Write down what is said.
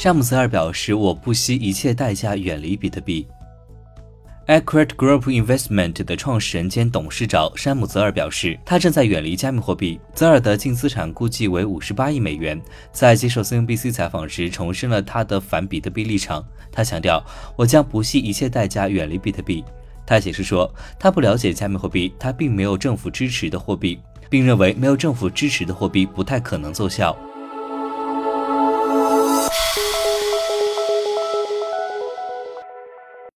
山姆泽尔表示：“我不惜一切代价远离比特币。” Accurate Group Investment 的创始人兼董事长山姆·泽尔表示，他正在远离加密货币。泽尔的净资产估计为五十八亿美元。在接受 CNBC 采访时，重申了他的反比特币立场。他强调：“我将不惜一切代价远离比特币。”他解释说，他不了解加密货币，他并没有政府支持的货币，并认为没有政府支持的货币不太可能奏效。